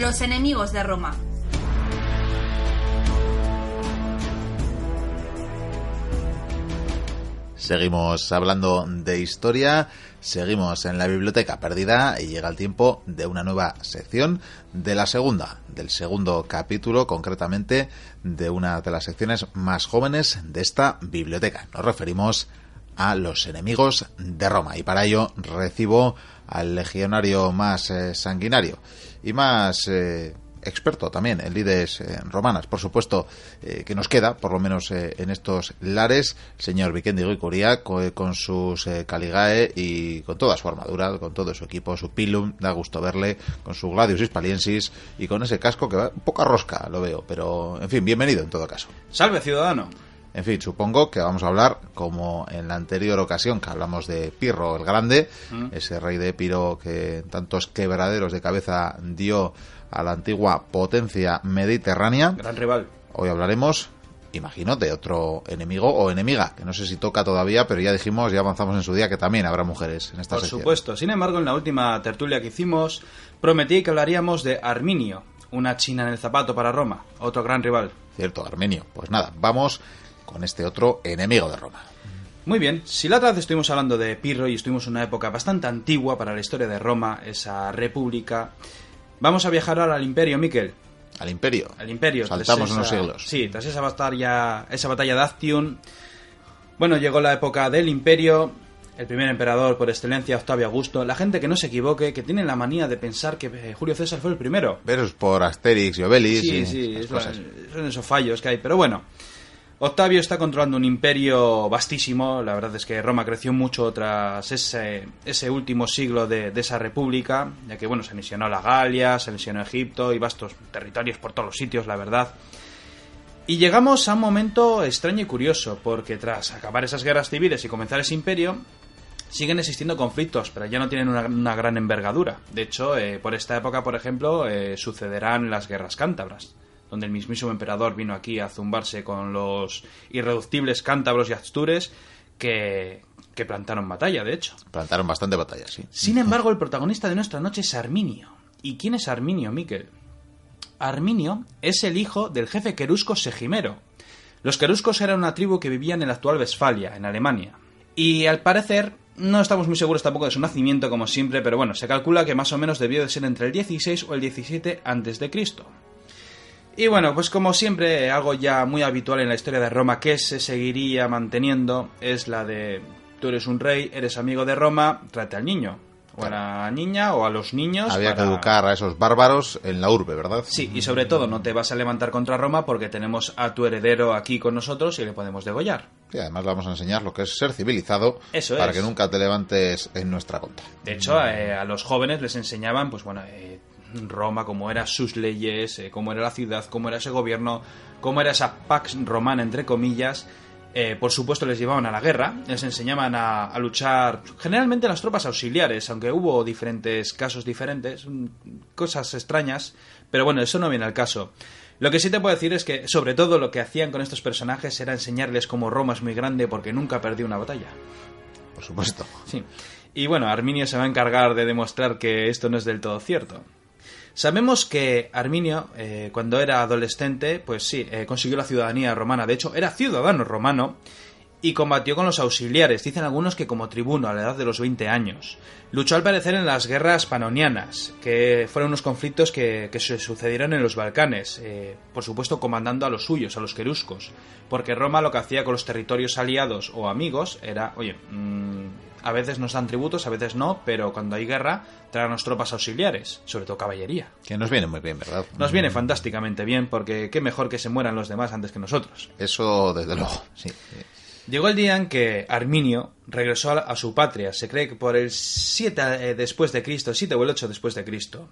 Los enemigos de Roma. Seguimos hablando de historia, seguimos en la biblioteca perdida y llega el tiempo de una nueva sección de la segunda, del segundo capítulo concretamente de una de las secciones más jóvenes de esta biblioteca. Nos referimos a los enemigos de Roma y para ello recibo al legionario más eh, sanguinario y más eh, experto también en lides eh, romanas, por supuesto, eh, que nos queda, por lo menos en estos lares, señor Vikendi Guicuría, con, con sus Caligae y con toda su armadura, con todo su equipo, su pilum, da gusto verle, con su Gladius Hispaliensis y con ese casco que va un poco a rosca, lo veo, pero en fin, bienvenido en todo caso. Salve, ciudadano. En fin, supongo que vamos a hablar, como en la anterior ocasión que hablamos de Pirro el Grande, Mm. ese rey de Epiro que tantos quebraderos de cabeza dio a la antigua potencia mediterránea. Gran rival. Hoy hablaremos, imagino, de otro enemigo o enemiga, que no sé si toca todavía, pero ya dijimos, ya avanzamos en su día que también habrá mujeres en esta Por sección. supuesto. Sin embargo, en la última tertulia que hicimos, prometí que hablaríamos de Arminio, una china en el zapato para Roma, otro gran rival. Cierto, Armenio. Pues nada, vamos con este otro enemigo de Roma. Muy bien, si la otra vez estuvimos hablando de Pirro y estuvimos en una época bastante antigua para la historia de Roma, esa república, vamos a viajar ahora al Imperio, Miquel. Al imperio. Al Imperio. Saltamos unos esa- siglos. Sí, tras esa batalla, esa batalla de Actium. Bueno, llegó la época del Imperio, el primer emperador por excelencia, Octavio Augusto. La gente que no se equivoque, que tiene la manía de pensar que eh, Julio César fue el primero. Versus por Asterix y Obelix Sí, y sí, esas es la- cosas. son esos fallos que hay. Pero bueno, Octavio está controlando un imperio vastísimo. La verdad es que Roma creció mucho tras ese, último siglo de, esa república, ya que bueno, se anexionó la Galia, se anexionó Egipto y vastos territorios por todos los sitios, la verdad. Y llegamos a un momento extraño y curioso, porque tras acabar esas guerras civiles y comenzar ese imperio, siguen existiendo conflictos, pero ya no tienen una, una gran envergadura. De hecho, eh, por esta época, por ejemplo, eh, sucederán las guerras cántabras, donde el mismísimo emperador vino aquí a zumbarse con los irreductibles cántabros y astures que, que plantaron batalla, de hecho. Plantaron bastante batalla, sí. Sin embargo, el protagonista de nuestra noche es Arminio. ¿Y quién es Arminio, Miquel? Arminio es el hijo del jefe querusco Segimero. Los queruscos eran una tribu que vivían en la actual Westfalia, en Alemania. Y al parecer, no estamos muy seguros tampoco de su nacimiento, como siempre, pero bueno, se calcula que más o menos debió de ser entre el 16 o el 17 antes de Cristo. Y bueno, pues como siempre, algo ya muy habitual en la historia de Roma que se seguiría manteniendo es la de tú eres un rey, eres amigo de Roma, trate al niño. O a la niña o a los niños. Había que educar a esos bárbaros en la urbe, ¿verdad? Sí, y sobre todo no te vas a levantar contra Roma porque tenemos a tu heredero aquí con nosotros y le podemos degollar. Y además le vamos a enseñar lo que es ser civilizado Eso para es. que nunca te levantes en nuestra contra. De hecho, eh, a los jóvenes les enseñaban, pues bueno, eh, Roma, cómo eran sus leyes, eh, cómo era la ciudad, cómo era ese gobierno, cómo era esa pax romana, entre comillas. Eh, por supuesto, les llevaban a la guerra, les enseñaban a, a luchar, generalmente las tropas auxiliares, aunque hubo diferentes casos diferentes, mm, cosas extrañas, pero bueno, eso no viene al caso. Lo que sí te puedo decir es que, sobre todo, lo que hacían con estos personajes era enseñarles cómo Roma es muy grande porque nunca perdió una batalla. Por supuesto. Sí. Y bueno, Arminio se va a encargar de demostrar que esto no es del todo cierto. Sabemos que Arminio, eh, cuando era adolescente, pues sí, eh, consiguió la ciudadanía romana. De hecho, era ciudadano romano y combatió con los auxiliares. Dicen algunos que como tribuno a la edad de los 20 años. Luchó al parecer en las guerras panonianas, que fueron unos conflictos que, que se sucedieron en los Balcanes. eh, por supuesto, comandando a los suyos, a los queruscos. Porque Roma lo que hacía con los territorios aliados o amigos era, oye, mm, a veces nos dan tributos, a veces no, pero cuando hay guerra, tráenos tropas auxiliares, sobre todo caballería. Que nos viene muy bien, ¿verdad? Nos viene fantásticamente bien, porque qué mejor que se mueran los demás antes que nosotros. Eso, desde luego, sí. Llegó el día en que Arminio regresó a, su patria, se cree que por el 7 eh, después de Cristo, 7 o el 8 después de Cristo.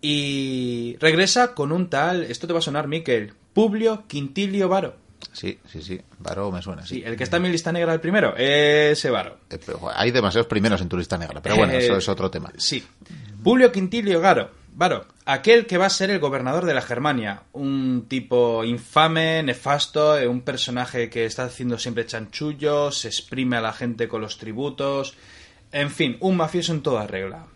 Y regresa con un tal, esto te va a sonar, Miquel, Publio Quintilio Varo. Sí, sí, sí. Varo me suena, Sí, sí. el que está en mi lista negra el primero, ese Varo. Eh, hay demasiados primeros en tu lista negra, pero bueno, Eh, eso es otro tema. Sí. Publio Quintilio Garo, Varo, aquel que va a ser el gobernador de la Germania, un tipo infame, nefasto, eh, un personaje que está haciendo siempre chanchullos, se exprime a la gente con los tributos, en fin, un mafioso en toda regla.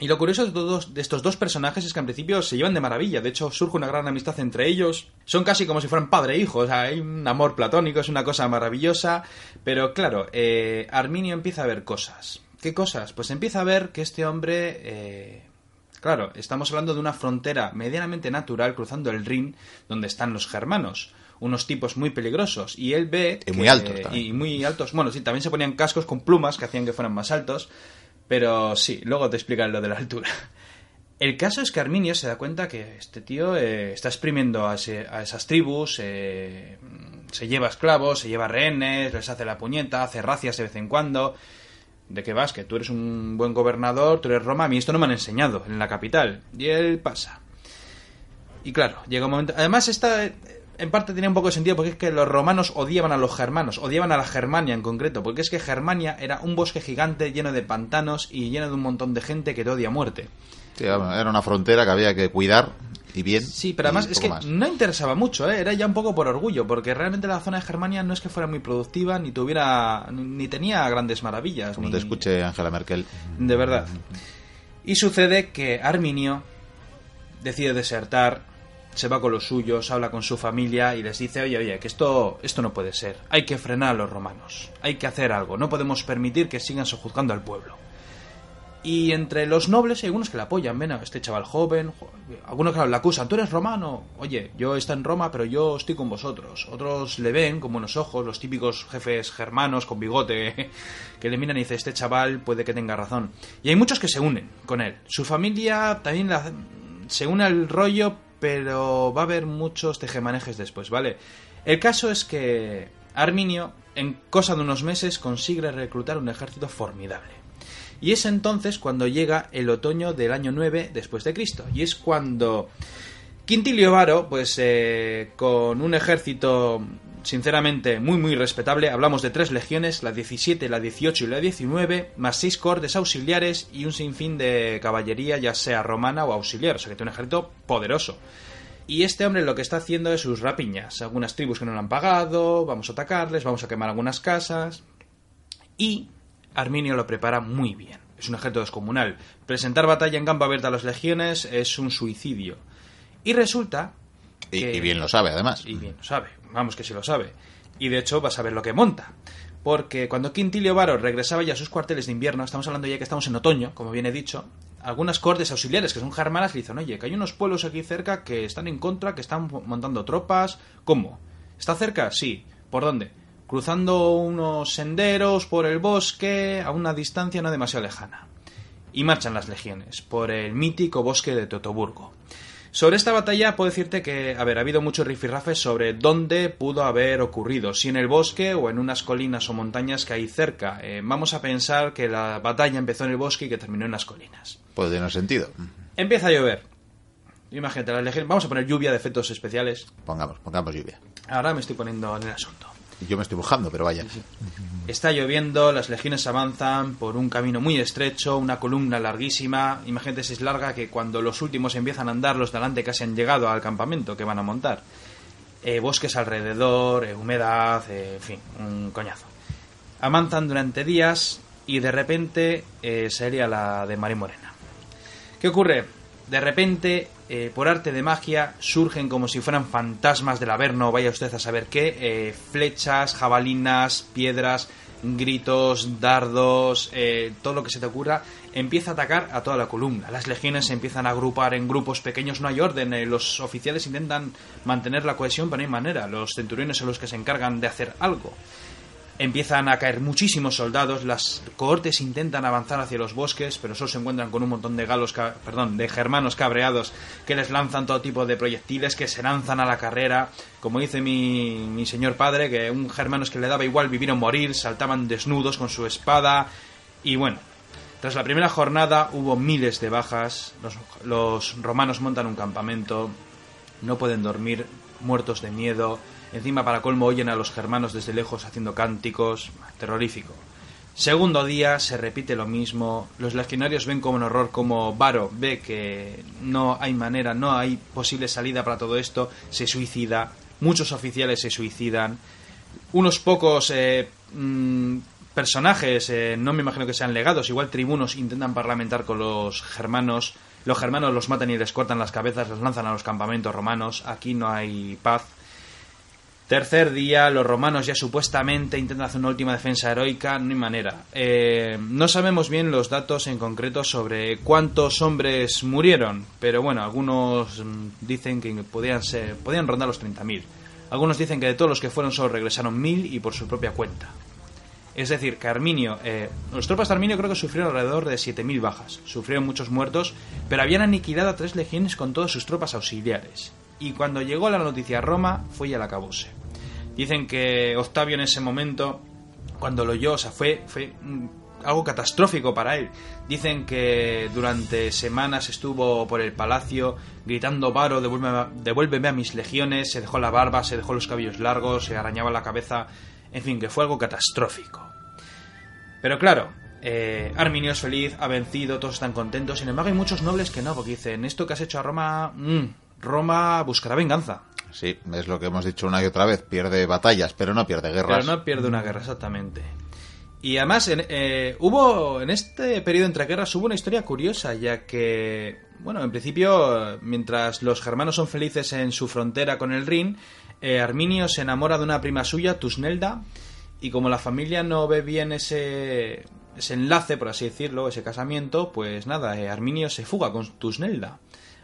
Y lo curioso de, estos dos personajes es que en principio se llevan de maravilla. De hecho, surge una gran amistad entre ellos. Son casi como si fueran padre e hijo. O sea, hay un amor platónico, es una cosa maravillosa. Pero claro, eh, Arminio empieza a ver cosas. ¿Qué cosas? Pues empieza a ver que este hombre... Eh, claro, estamos hablando de una frontera medianamente natural cruzando el Rin, donde están los germanos unos tipos muy peligrosos y él ve y muy altos y muy altos bueno sí también se ponían cascos con plumas que hacían que fueran más altos pero sí, luego te explican lo de la altura. El caso es que Arminio se da cuenta que este tío eh, está exprimiendo a, esas tribus, eh, se lleva esclavos, se lleva rehenes, les hace la puñeta, hace racias de vez en cuando. ¿De qué vas? Que tú eres un buen gobernador, tú eres Roma, a mí esto no me han enseñado en la capital. Y él pasa. Y claro, llega un momento... Además, esta, en parte tenía un poco de sentido porque es que los romanos odiaban a los germanos, odiaban a la Germania en concreto, porque es que Germania era un bosque gigante lleno de pantanos y lleno de un montón de gente que te odia a muerte. era una frontera que había que cuidar y bien. Sí, pero además es que no interesaba mucho, ¿eh? era ya un poco por orgullo, porque realmente la zona de Germania no es que fuera muy productiva, ni tuviera, ni tenía grandes maravillas. Como te escuche Angela Merkel. De verdad. Y sucede que Arminio decide desertar se va con los suyos, habla con su familia y les dice, oye, oye, que esto, esto no puede ser, hay que frenar a los romanos, hay que hacer algo, no podemos permitir que sigan sojuzgando al pueblo. Y entre los nobles hay algunos que le apoyan, ven a este chaval joven, algunos que le acusan, tú eres romano, oye, yo estoy en Roma, pero yo estoy con vosotros. Otros le ven con buenos ojos, los típicos jefes germanos con bigote, que le miran y dicen, este chaval puede que tenga razón. Y hay muchos que se unen con él. Su familia también se une al rollo, pero va a haber muchos tejemanejes después, ¿vale? El caso es que Arminio, en cosa de unos meses, consigue reclutar un ejército formidable. Y es entonces cuando llega el otoño del año 9 después de Cristo. Y es cuando Quintilio Varo, pues eh, con un ejército sinceramente muy muy respetable. Hablamos de tres legiones, la 17, la 18 y la 19, más seis cortes auxiliares y un sinfín de caballería, ya sea romana o auxiliar, o sea que tiene un ejército poderoso. Y este hombre lo que está haciendo es sus rapiñas. Algunas tribus que no lo han pagado, vamos a atacarles, vamos a quemar algunas casas. Y Arminio lo prepara muy bien. Es un ejército descomunal. Presentar batalla en campo abierta a las legiones es un suicidio. Y resulta y, bien lo sabe, además. Y bien lo sabe, vamos que sí lo sabe. Y de hecho vas a ver lo que monta. Porque cuando Quintilio Varo regresaba ya a sus cuarteles de invierno, estamos hablando ya que estamos en otoño, como bien he dicho, algunas cortes auxiliares que son germanas le dicen, oye, que hay unos pueblos aquí cerca que están en contra, que están montando tropas. ¿Cómo? ¿Está cerca? Sí. ¿Por dónde? Cruzando unos senderos por el bosque a una distancia no demasiado lejana. Y marchan las legiones por el mítico bosque de Totoburgo. Sobre esta batalla puedo decirte que, a ver, ha habido muchos rifirrafes sobre dónde pudo haber ocurrido, si en el bosque o en unas colinas o montañas que hay cerca. Eh, vamos a pensar que la batalla empezó en el bosque y que terminó en las colinas. Puede tener sentido. Empieza a llover. Imagínate, la legión... vamos a poner lluvia de efectos especiales. Pongamos, pongamos lluvia. Ahora me estoy poniendo en el asunto. Yo me estoy mojando, pero vaya. Está lloviendo, las legiones avanzan por un camino muy estrecho, una columna larguísima. Imagínate si es larga que cuando los últimos empiezan a andar, los delante casi han llegado al campamento que van a montar. Eh, bosques alrededor, eh, humedad, eh, en fin, un coñazo. Avanzan durante días y de repente sería la de María Morena. ¿Qué ocurre? De repente eh, por arte de magia, surgen como si fueran fantasmas del Averno, vaya usted a saber qué, eh, flechas, jabalinas, piedras, gritos, dardos, eh, todo lo que se te ocurra, empieza a atacar a toda la columna. Las legiones se empiezan a agrupar en grupos pequeños, no hay orden, los oficiales intentan mantener la cohesión, pero no hay manera, los centuriones son los que se encargan de hacer algo. Empiezan a caer muchísimos soldados, las cohortes intentan avanzar hacia los bosques, pero solo se encuentran con un montón de galos, perdón, de germanos cabreados que les lanzan todo tipo de proyectiles, que se lanzan a la carrera. Como dice mi, mi señor padre, que un germano es que le daba igual vivir o morir, saltaban desnudos con su espada. Y bueno, tras la primera jornada hubo miles de bajas, los, los romanos montan un campamento, no pueden dormir, muertos de miedo Encima, para colmo, oyen a los germanos desde lejos haciendo cánticos. Terrorífico. Segundo día, se repite lo mismo. Los legionarios ven como un horror como Varo ve que no hay manera, no hay posible salida para todo esto. Se suicida. Muchos oficiales se suicidan. Unos pocos eh, mm, personajes, eh, no me imagino que sean legados, igual tribunos intentan parlamentar con los germanos, los germanos los matan y les cortan las cabezas, los lanzan a los campamentos romanos, aquí no hay paz. Tercer día, los romanos ya supuestamente intentan hacer una última defensa heroica, no hay manera. Eh, no sabemos bien los datos en concreto sobre cuántos hombres murieron, pero bueno, algunos mm, dicen que podían, ser, podían rondar los 30.000. Algunos dicen que de todos los que fueron solo regresaron 1.000 y por su propia cuenta. Es decir, que Arminio, eh, los tropas de Arminio creo que sufrieron alrededor de 7.000 bajas, sufrieron muchos muertos, pero habían aniquilado a tres legiones con todas sus tropas auxiliares y cuando llegó la noticia a Roma fue ya la acabose. Dicen que Octavio en ese momento, cuando lo oyó, o sea, fue, fue algo catastrófico para él. Dicen que durante semanas estuvo por el palacio gritando Varo, devuélveme, devuélveme a mis legiones, se dejó la barba, se dejó los cabellos largos, se arañaba la cabeza, en fin, que fue algo catastrófico. Pero claro, eh, Arminio es feliz, ha vencido, todos están contentos, sin embargo hay muchos nobles que no, porque dicen, esto que has hecho a Roma, mm, Roma buscará venganza. Sí, es lo que hemos dicho una y otra vez. Pierde batallas, pero no pierde guerras. Pero no pierde una guerra, exactamente. Y además, eh, hubo, en este periodo entre guerras, hubo una historia curiosa, ya que, bueno, en principio, mientras los germanos son felices en su frontera con el Rin, eh, Arminio se enamora de una prima suya, Tusnelda, y como la familia no ve bien ese, ese enlace, por así decirlo, ese casamiento, pues nada, eh, Arminio se fuga con Tusnelda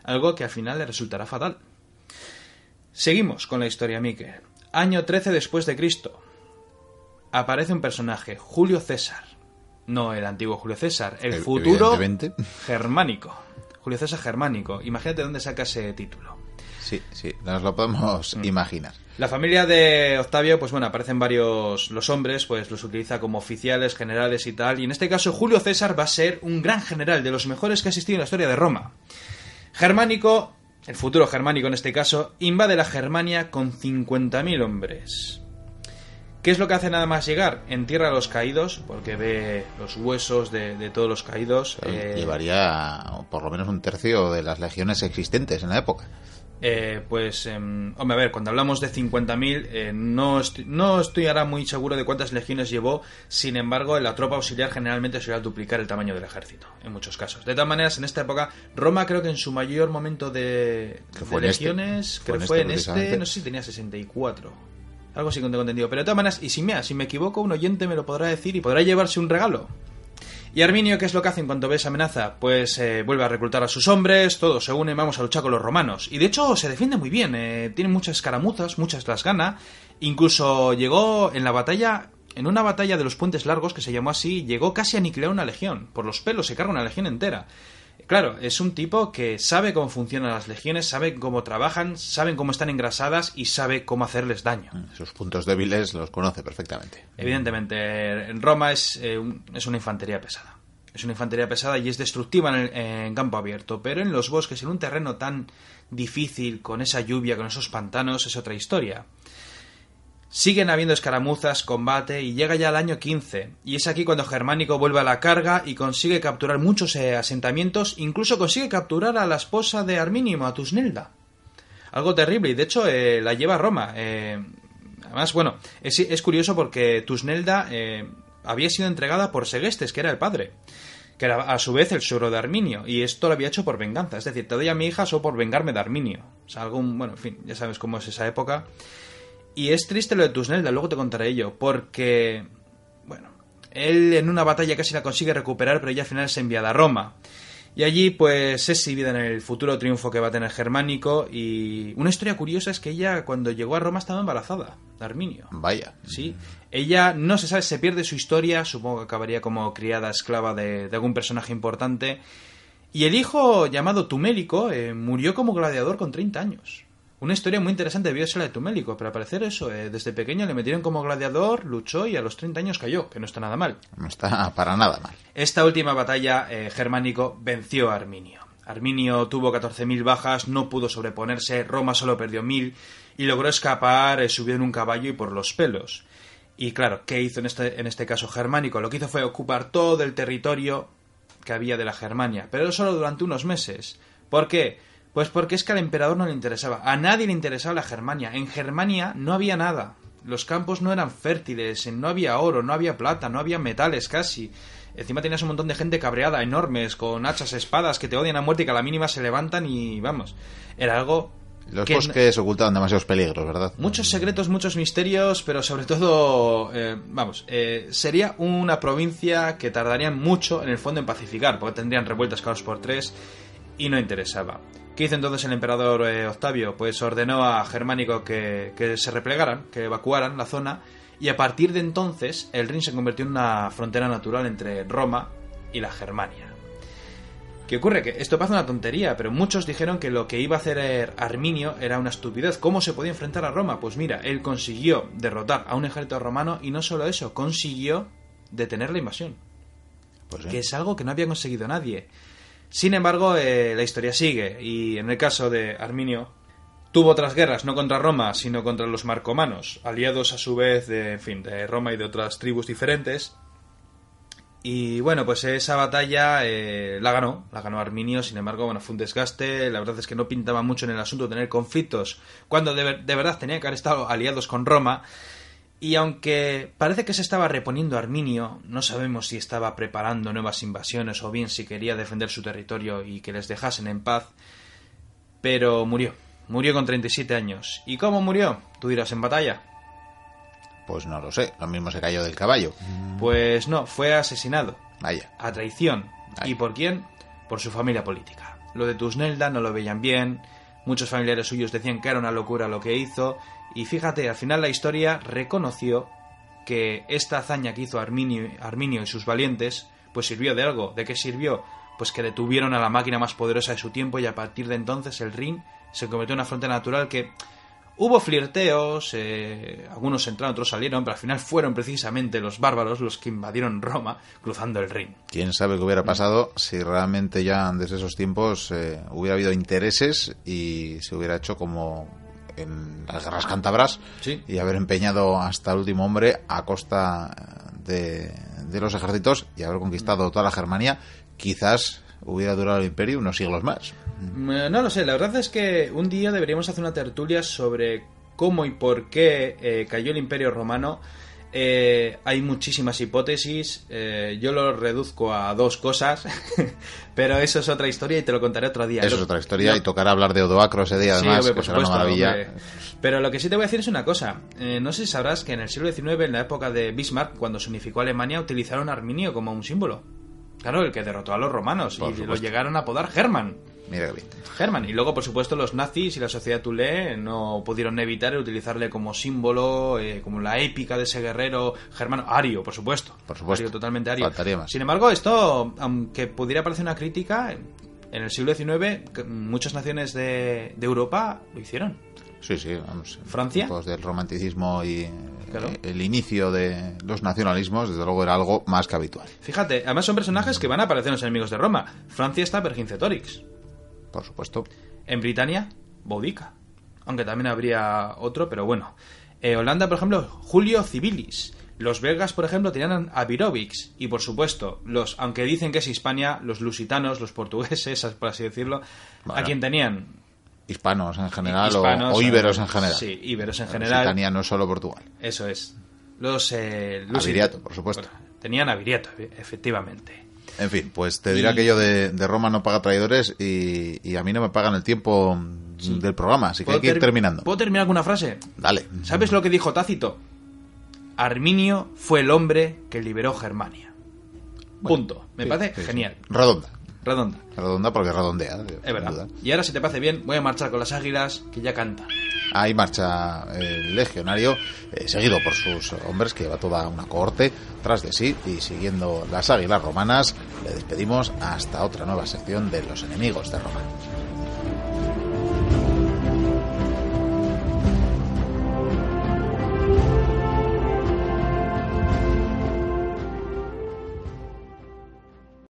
algo que al final le resultará fatal. Seguimos con la historia Mike. Año 13 después de Cristo. Aparece un personaje, Julio César. No el antiguo Julio César, el futuro germánico. Julio César germánico. Imagínate dónde saca ese título. Sí, sí, nos lo podemos mm. imaginar. La familia de Octavio, pues bueno, aparecen varios los hombres, pues los utiliza como oficiales, generales y tal. Y en este caso Julio César va a ser un gran general, de los mejores que ha existido en la historia de Roma. Germánico, el futuro germánico en este caso, invade la Germania con 50.000 hombres. ¿Qué es lo que hace nada más llegar? Entierra a los caídos, porque ve los huesos de, todos los caídos. Eh, llevaría por lo menos un tercio de las legiones existentes en la época. Eh, pues, em, hombre, a ver, cuando hablamos de 50.000, eh, no, estoy, no estoy ahora muy seguro de cuántas legiones llevó, sin embargo, la tropa auxiliar generalmente suele duplicar el tamaño del ejército, en muchos casos. De todas maneras, en esta época, Roma creo que en su mayor momento de, este? legiones, fue que fue en este, no sé si tenía 64. Algo así con tengo entendido. Pero de todas maneras, y si me, si me equivoco, un oyente me lo podrá decir y podrá llevarse un regalo. ¿Y Arminio qué es lo que hace en cuanto ve esa amenaza? Pues eh, vuelve a reclutar a sus hombres, todos se unen, vamos a luchar con los romanos. Y de hecho se defiende muy bien, eh, tiene muchas escaramuzas, muchas las gana. Incluso llegó en la batalla, en una batalla de los puentes largos, que se llamó así, llegó casi a aniquilar una legión. Por los pelos se carga una legión entera. Claro, es un tipo que sabe cómo funcionan las legiones, sabe cómo trabajan, saben cómo están engrasadas y sabe cómo hacerles daño. Mm, sus puntos débiles los conoce perfectamente. Evidentemente, en Roma es, eh, es una infantería pesada. Es una infantería pesada y es destructiva en, en, campo abierto, pero en los bosques, en un terreno tan difícil, con esa lluvia, con esos pantanos, es otra historia. Siguen habiendo escaramuzas, combate y llega ya el año 15, y es aquí cuando Germánico vuelve a la carga y consigue capturar muchos eh, asentamientos, incluso consigue capturar a la esposa de Arminio, a Tusnelda. Algo terrible, y de hecho eh, la lleva a Roma. Eh, además, bueno, es, curioso porque Tusnelda había sido entregada por Segestes, que era el padre, que era a su vez el suegro de Arminio, y esto lo había hecho por venganza, es decir, te doy a mi hija solo por vengarme de Arminio. O sea, algún, bueno, en fin, ya sabes cómo es esa época. Y es triste lo de Tusnelda, luego te contaré ello, porque, bueno, él en una batalla casi la consigue recuperar, pero ella al final es enviada a Roma. Y allí, pues, es exhibida en el futuro triunfo que va a tener Germánico. Y una historia curiosa es que ella, cuando llegó a Roma, estaba embarazada de Arminio. Vaya. Sí. Ella, no se sabe, se pierde su historia. Supongo que acabaría como criada esclava de, algún personaje importante. Y el hijo, llamado Tumélico, eh, murió como gladiador con 30 años. Una historia muy interesante debió ser la de Tumélico, pero al parecer eso, eh, desde pequeño le metieron como gladiador, luchó y a los 30 años cayó, que no está nada mal. No está para nada mal. Esta última batalla, eh, Germánico venció a Arminio. Arminio tuvo 14.000 bajas, no pudo sobreponerse, Roma solo perdió 1.000 y logró escapar eh, subió en un caballo y por los pelos. Y claro, ¿qué hizo en este, en este caso Germánico? Lo que hizo fue ocupar todo el territorio que había de la Germania, pero solo durante unos meses. ¿Por qué? Pues porque es que al emperador no le interesaba. A nadie le interesaba la Germania. En Germania no había nada. los campos no eran fértiles, no había oro, no había plata, no había metales casi. Encima tenías un montón de gente cabreada, enormes, con hachas, espadas, que te odian a muerte y que a la mínima se levantan y vamos. Era algo los bosques ocultaban demasiados peligros, ¿verdad? Muchos secretos, muchos misterios, pero sobre todo, eh, vamos, eh, sería una provincia que tardaría mucho en el fondo en pacificar, porque tendrían revueltas cada por tres y no interesaba. ¿Qué hizo entonces el emperador eh, Octavio? Pues ordenó a Germánico que, que se replegaran, que evacuaran la zona, y a partir de entonces el Rin se convirtió en una frontera natural entre Roma y la Germania. ¿Qué ocurre? Que esto pasa una tontería, pero muchos dijeron que lo que iba a hacer Arminio era una estupidez. ¿Cómo se podía enfrentar a Roma? Pues mira, él consiguió derrotar a un ejército romano y no solo eso, consiguió detener la invasión. Pues que es algo que no había conseguido nadie. Sin embargo, eh, la historia sigue y en el caso de Arminio tuvo otras guerras, no contra Roma, sino contra los marcomanos, aliados a su vez de, en fin, de Roma y de otras tribus diferentes. Y bueno, pues esa batalla eh, la ganó, la ganó Arminio, sin embargo, bueno, fue un desgaste, la verdad es que no pintaba mucho en el asunto tener conflictos, cuando de, verdad tenía que haber estado aliados con Roma, y aunque parece que se estaba reponiendo Arminio, no sabemos si estaba preparando nuevas invasiones o bien si quería defender su territorio y que les dejasen en paz, pero murió, murió con 37 años. ¿Y cómo murió? Tú dirás en batalla. Pues no lo sé, lo mismo se cayó del caballo. Pues no, fue asesinado. Vaya. A traición. ¿Y por quién? Por su familia política. Lo de Tusnelda no lo veían bien, muchos familiares suyos decían que era una locura lo que hizo, y fíjate, al final la historia reconoció que esta hazaña que hizo Arminio, Arminio y sus valientes, pues sirvió de algo. ¿De qué sirvió? Pues que detuvieron a la máquina más poderosa de su tiempo y a partir de entonces el Rin se convirtió en una frontera natural que Hubo flirteos, eh, algunos entraron, otros salieron, pero al final fueron precisamente los bárbaros los que invadieron Roma cruzando el Rin. ¿Quién sabe qué hubiera pasado si realmente ya desde esos tiempos eh, hubiera habido intereses y se hubiera hecho como en las guerras cántabras y haber empeñado hasta el último hombre a costa de, de los ejércitos y haber conquistado toda la Germania? Quizás hubiera durado el imperio unos siglos más. Eh, no lo sé, la verdad es que un día deberíamos hacer una tertulia sobre cómo y por qué eh, cayó el imperio romano. Eh, hay muchísimas hipótesis, yo lo reduzco a dos cosas, pero eso es otra historia y te lo contaré otro día. Eso es otra historia y tocará hablar de Odoacro ese día además, que será una maravilla. Pero lo que sí te voy a decir es una cosa, no sé si sabrás que en el siglo XIX, en la época de Bismarck, cuando se unificó Alemania, utilizaron Arminio como un símbolo. Claro, el que derrotó a los romanos y lo llegaron a apodar German. Mira bien. German. Y luego, por supuesto, los nazis y la sociedad tulé no pudieron evitar utilizarle como símbolo, eh, como la épica de ese guerrero germano. Ario, por supuesto. Por supuesto. Ario, totalmente ario. Sin embargo, esto, aunque pudiera parecer una crítica, en el siglo XIX muchas naciones de, Europa lo hicieron. Sí, sí, vamos. Francia. Después del romanticismo y el inicio de los nacionalismos, desde luego era algo más que habitual. Fíjate, además son personajes que van a aparecer en los enemigos de Roma. Francia está Vercingetorix. Por supuesto. En Britania, Boudica. Aunque también habría otro, pero bueno. Eh, Holanda, por ejemplo, Julio Civilis. Los belgas, por ejemplo, tenían a Virovics. Y por supuesto, los, aunque dicen que es Hispania, los lusitanos, los portugueses, por así decirlo, ¿a quién tenían? Hispanos en general o, íberos en general. Sí, íberos en general. Lusitania no solo Portugal. Eso es. Los. Eh, por supuesto. tenían a Viriato, efectivamente. En fin, pues te dirá que yo de, Roma no paga traidores y, a mí no me pagan el tiempo del programa, así que hay que ir terminando. ¿Puedo terminar con una frase? Dale. ¿Sabes lo que dijo Tácito? Arminio fue el hombre que liberó Germania. Punto. Me parece genial. Redonda. Redonda. Redonda porque redondea. Es verdad. Y ahora, si te parece bien, voy a marchar con las águilas que ya cantan. Ahí marcha el legionario, eh, seguido por sus hombres, que va toda una cohorte tras de sí, y siguiendo las águilas romanas, le despedimos hasta otra nueva sección de los enemigos de Roma.